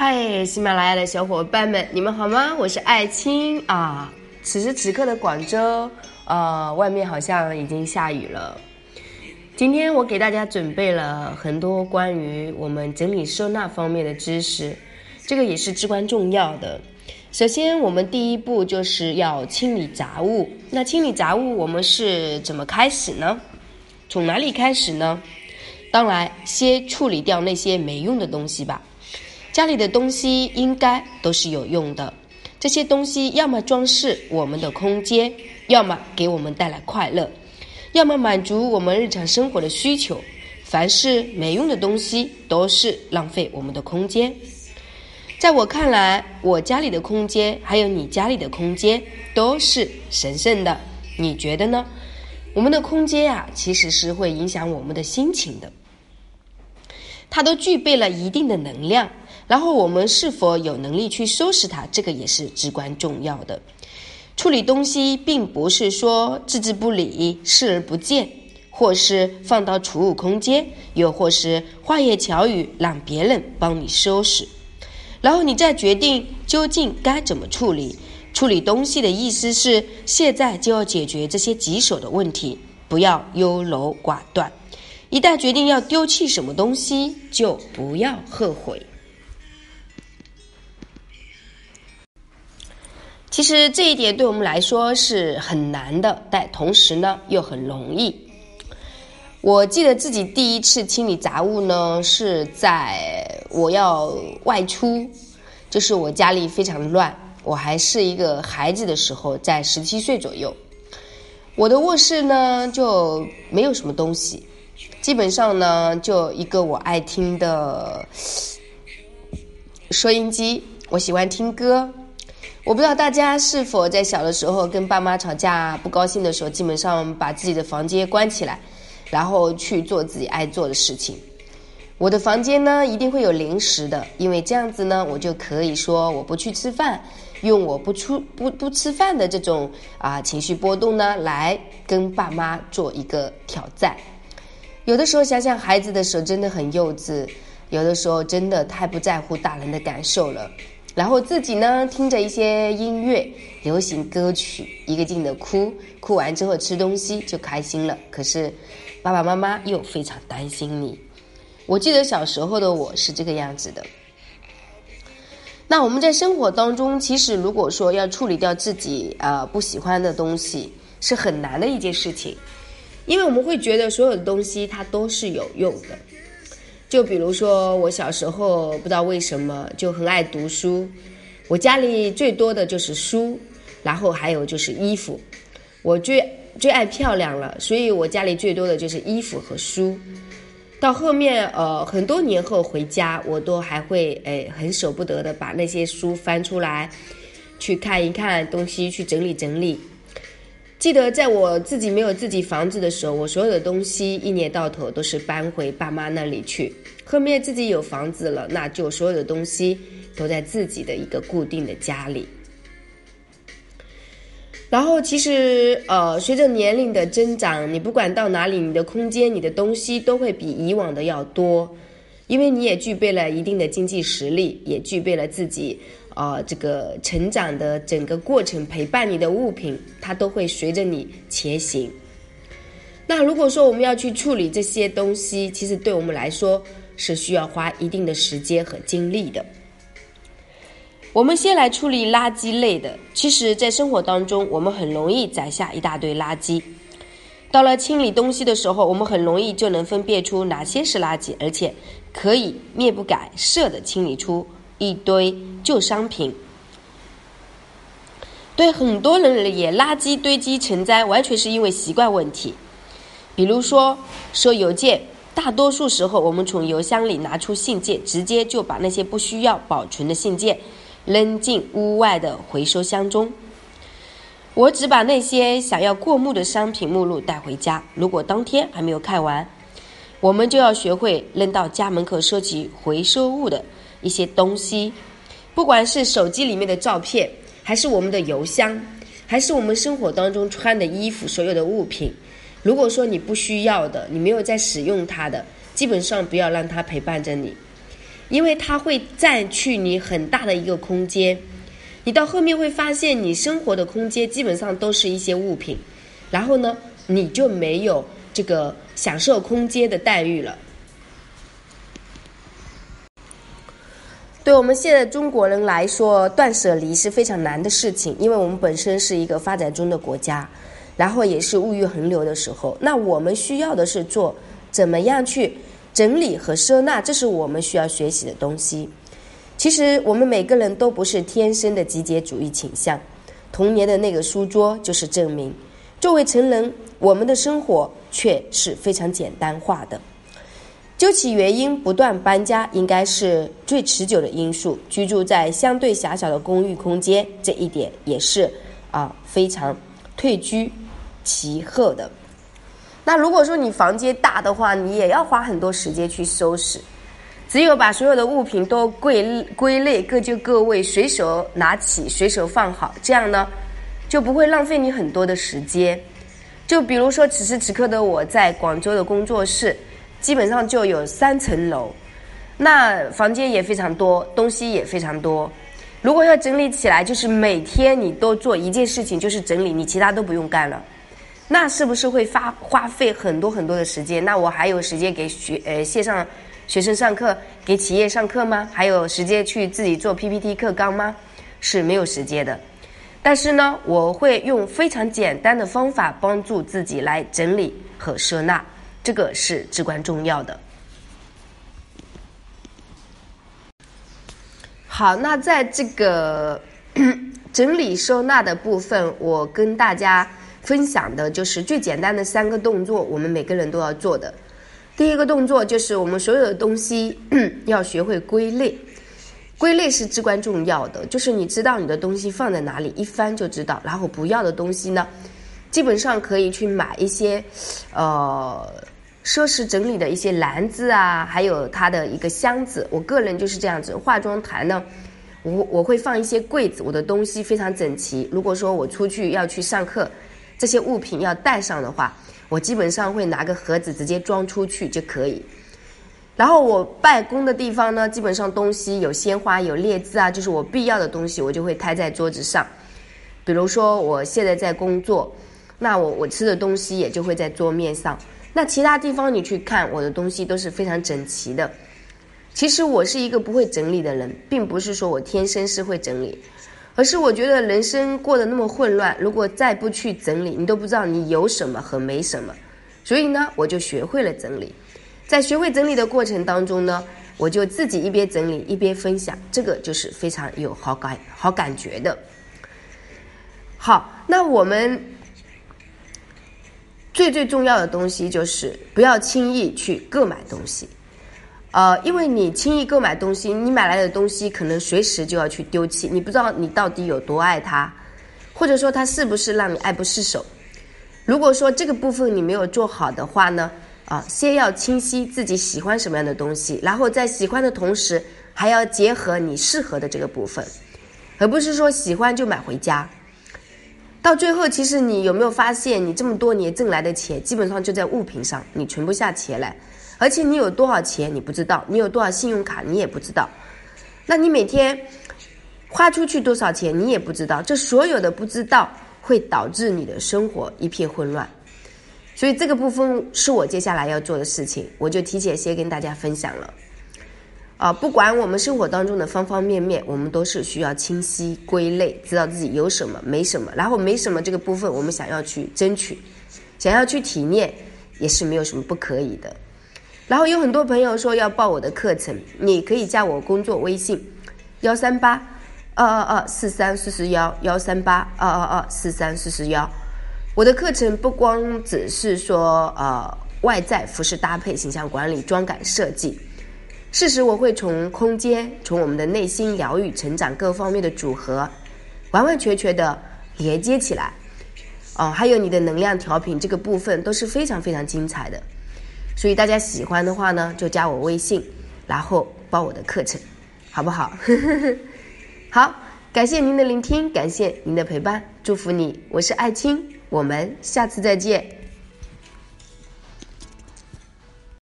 嗨，喜马拉雅的小伙伴们，你们好吗？我是艾青啊。此时此刻的广州，呃，外面好像已经下雨了。今天我给大家准备了很多关于我们整理收纳方面的知识，这个也是至关重要的。首先，我们第一步就是要清理杂物。那清理杂物，我们是怎么开始呢？从哪里开始呢？当然，先处理掉那些没用的东西吧。家里的东西应该都是有用的，这些东西要么装饰我们的空间，要么给我们带来快乐，要么满足我们日常生活的需求。凡是没用的东西，都是浪费我们的空间。在我看来，我家里的空间还有你家里的空间都是神圣的。你觉得呢？我们的空间呀，其实是会影响我们的心情的，它都具备了一定的能量。然后我们是否有能力去收拾它，这个也是至关重要的。处理东西并不是说置之不理、视而不见，或是放到储物空间，又或是花言巧语让别人帮你收拾，然后你再决定究竟该怎么处理。处理东西的意思是现在就要解决这些棘手的问题，不要优柔寡断。一旦决定要丢弃什么东西，就不要后悔。其实这一点对我们来说是很难的，但同时呢又很容易。我记得自己第一次清理杂物呢，是在我要外出，就是我家里非常乱，我还是一个孩子的时候，在十七岁左右。我的卧室呢就没有什么东西，基本上呢就一个我爱听的收音机，我喜欢听歌。我不知道大家是否在小的时候跟爸妈吵架不高兴的时候，基本上把自己的房间关起来，然后去做自己爱做的事情。我的房间呢一定会有零食的，因为这样子呢，我就可以说我不去吃饭，用我不出不不吃饭的这种啊情绪波动呢，来跟爸妈做一个挑战。有的时候想想孩子的时候真的很幼稚，有的时候真的太不在乎大人的感受了。然后自己呢，听着一些音乐、流行歌曲，一个劲的哭，哭完之后吃东西就开心了。可是爸爸妈妈又非常担心你。我记得小时候的我是这个样子的。那我们在生活当中，其实如果说要处理掉自己呃不喜欢的东西，是很难的一件事情，因为我们会觉得所有的东西它都是有用的。就比如说，我小时候不知道为什么就很爱读书，我家里最多的就是书，然后还有就是衣服，我最最爱漂亮了，所以我家里最多的就是衣服和书。到后面呃很多年后回家，我都还会诶很舍不得的把那些书翻出来，去看一看东西，去整理整理。记得在我自己没有自己房子的时候，我所有的东西一年到头都是搬回爸妈那里去。后面自己有房子了，那就所有的东西都在自己的一个固定的家里。然后其实呃，随着年龄的增长，你不管到哪里，你的空间、你的东西都会比以往的要多，因为你也具备了一定的经济实力，也具备了自己。啊，这个成长的整个过程，陪伴你的物品，它都会随着你前行。那如果说我们要去处理这些东西，其实对我们来说是需要花一定的时间和精力的。我们先来处理垃圾类的。其实，在生活当中，我们很容易攒下一大堆垃圾。到了清理东西的时候，我们很容易就能分辨出哪些是垃圾，而且可以面不改色的清理出。一堆旧商品，对很多人而言，垃圾堆积成灾，完全是因为习惯问题。比如说收邮件，大多数时候，我们从邮箱里拿出信件，直接就把那些不需要保存的信件扔进屋外的回收箱中。我只把那些想要过目的商品目录带回家，如果当天还没有看完，我们就要学会扔到家门口收集回收物的。一些东西，不管是手机里面的照片，还是我们的邮箱，还是我们生活当中穿的衣服，所有的物品，如果说你不需要的，你没有在使用它的，基本上不要让它陪伴着你，因为它会占据你很大的一个空间。你到后面会发现，你生活的空间基本上都是一些物品，然后呢，你就没有这个享受空间的待遇了。对我们现在中国人来说，断舍离是非常难的事情，因为我们本身是一个发展中的国家，然后也是物欲横流的时候。那我们需要的是做怎么样去整理和收纳，这是我们需要学习的东西。其实我们每个人都不是天生的极简主义倾向，童年的那个书桌就是证明。作为成人，我们的生活却是非常简单化的。究其原因，不断搬家应该是最持久的因素。居住在相对狭小的公寓空间，这一点也是啊非常退居其后的。那如果说你房间大的话，你也要花很多时间去收拾。只有把所有的物品都归归类、各就各位，随手拿起、随手放好，这样呢，就不会浪费你很多的时间。就比如说，此时此刻的我在广州的工作室，基本上就有三层楼，那房间也非常多，东西也非常多。如果要整理起来，就是每天你都做一件事情，就是整理，你其他都不用干了，那是不是会发花费很多很多的时间？那我还有时间给学呃线上。学生上课给企业上课吗？还有时间去自己做 PPT 课纲吗？是没有时间的。但是呢，我会用非常简单的方法帮助自己来整理和收纳，这个是至关重要的。好，那在这个 整理收纳的部分，我跟大家分享的就是最简单的三个动作，我们每个人都要做的。第一个动作就是我们所有的东西 要学会归类，归类是至关重要的。就是你知道你的东西放在哪里，一翻就知道。然后不要的东西呢，基本上可以去买一些，呃，奢侈整理的一些篮子啊，还有它的一个箱子。我个人就是这样子，化妆台呢，我我会放一些柜子，我的东西非常整齐。如果说我出去要去上课，这些物品要带上的话。我基本上会拿个盒子直接装出去就可以，然后我办公的地方呢，基本上东西有鲜花、有列字啊，就是我必要的东西，我就会摊在桌子上。比如说我现在在工作，那我我吃的东西也就会在桌面上。那其他地方你去看，我的东西都是非常整齐的。其实我是一个不会整理的人，并不是说我天生是会整理。而是我觉得人生过得那么混乱，如果再不去整理，你都不知道你有什么和没什么。所以呢，我就学会了整理。在学会整理的过程当中呢，我就自己一边整理一边分享，这个就是非常有好感、好感觉的。好，那我们最最重要的东西就是不要轻易去购买东西。呃，因为你轻易购买东西，你买来的东西可能随时就要去丢弃，你不知道你到底有多爱它，或者说它是不是让你爱不释手。如果说这个部分你没有做好的话呢，啊，先要清晰自己喜欢什么样的东西，然后在喜欢的同时，还要结合你适合的这个部分，而不是说喜欢就买回家。到最后，其实你有没有发现，你这么多年挣来的钱，基本上就在物品上，你存不下钱来。而且你有多少钱你不知道，你有多少信用卡你也不知道，那你每天花出去多少钱你也不知道，这所有的不知道会导致你的生活一片混乱，所以这个部分是我接下来要做的事情，我就提前先跟大家分享了。啊，不管我们生活当中的方方面面，我们都是需要清晰归类，知道自己有什么没什么，然后没什么这个部分我们想要去争取，想要去体验也是没有什么不可以的。然后有很多朋友说要报我的课程，你可以加我工作微信，幺三八二二二四三四四幺幺三八二二二四三四四幺。我的课程不光只是说呃外在服饰搭配、形象管理、妆感设计，事实我会从空间、从我们的内心疗愈、成长各方面的组合，完完全全的连接起来。哦，还有你的能量调频这个部分都是非常非常精彩的。所以大家喜欢的话呢，就加我微信，然后报我的课程，好不好？好，感谢您的聆听，感谢您的陪伴，祝福你，我是艾青，我们下次再见。